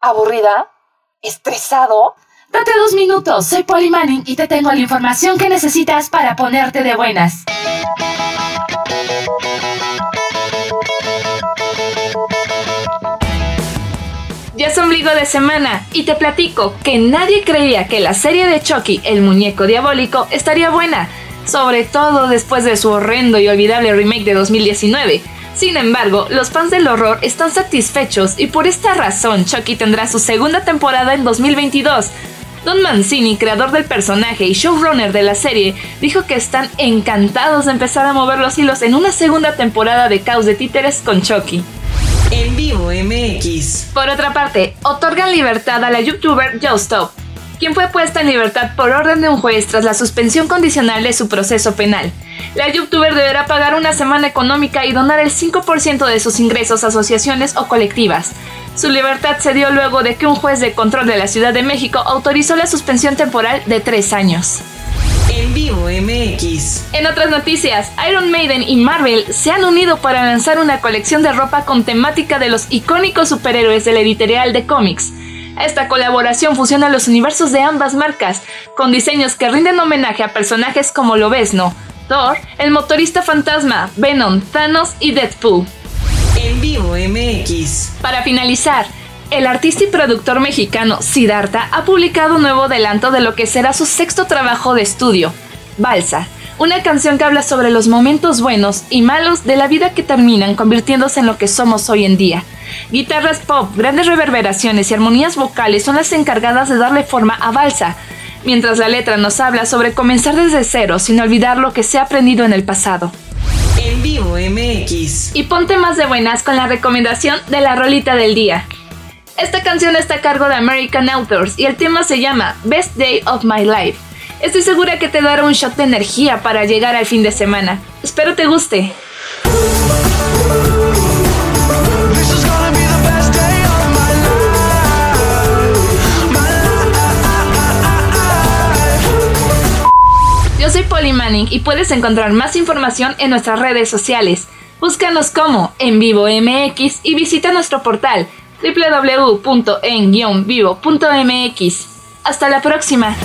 aburrida, estresado. Date dos minutos, soy Polly Manning y te tengo la información que necesitas para ponerte de buenas. Ya es ombligo de semana y te platico que nadie creía que la serie de Chucky, el muñeco diabólico, estaría buena, sobre todo después de su horrendo y olvidable remake de 2019. Sin embargo, los fans del horror están satisfechos y por esta razón Chucky tendrá su segunda temporada en 2022. Don Mancini, creador del personaje y showrunner de la serie, dijo que están encantados de empezar a mover los hilos en una segunda temporada de Caos de Títeres con Chucky. En vivo MX. Por otra parte, otorgan libertad a la youtuber Stop, quien fue puesta en libertad por orden de un juez tras la suspensión condicional de su proceso penal. La youtuber deberá pagar una semana económica y donar el 5% de sus ingresos a asociaciones o colectivas. Su libertad se dio luego de que un juez de control de la Ciudad de México autorizó la suspensión temporal de tres años. En vivo MX. En otras noticias, Iron Maiden y Marvel se han unido para lanzar una colección de ropa con temática de los icónicos superhéroes de la editorial de cómics. Esta colaboración fusiona los universos de ambas marcas, con diseños que rinden homenaje a personajes como Lobezno, Thor, el motorista fantasma, Venom, Thanos y Deadpool. En vivo MX. Para finalizar, el artista y productor mexicano Siddhartha ha publicado un nuevo adelanto de lo que será su sexto trabajo de estudio, Balsa, una canción que habla sobre los momentos buenos y malos de la vida que terminan convirtiéndose en lo que somos hoy en día. Guitarras pop, grandes reverberaciones y armonías vocales son las encargadas de darle forma a Balsa, mientras la letra nos habla sobre comenzar desde cero sin olvidar lo que se ha aprendido en el pasado. En vivo MX. Y ponte más de buenas con la recomendación de la rolita del día. Esta canción está a cargo de American Authors y el tema se llama Best Day of My Life. Estoy segura que te dará un shot de energía para llegar al fin de semana. Espero te guste. Yo soy Polly Manning y puedes encontrar más información en nuestras redes sociales. Búscanos como En Vivo MX y visita nuestro portal www.en-vivo.mx. Hasta la próxima.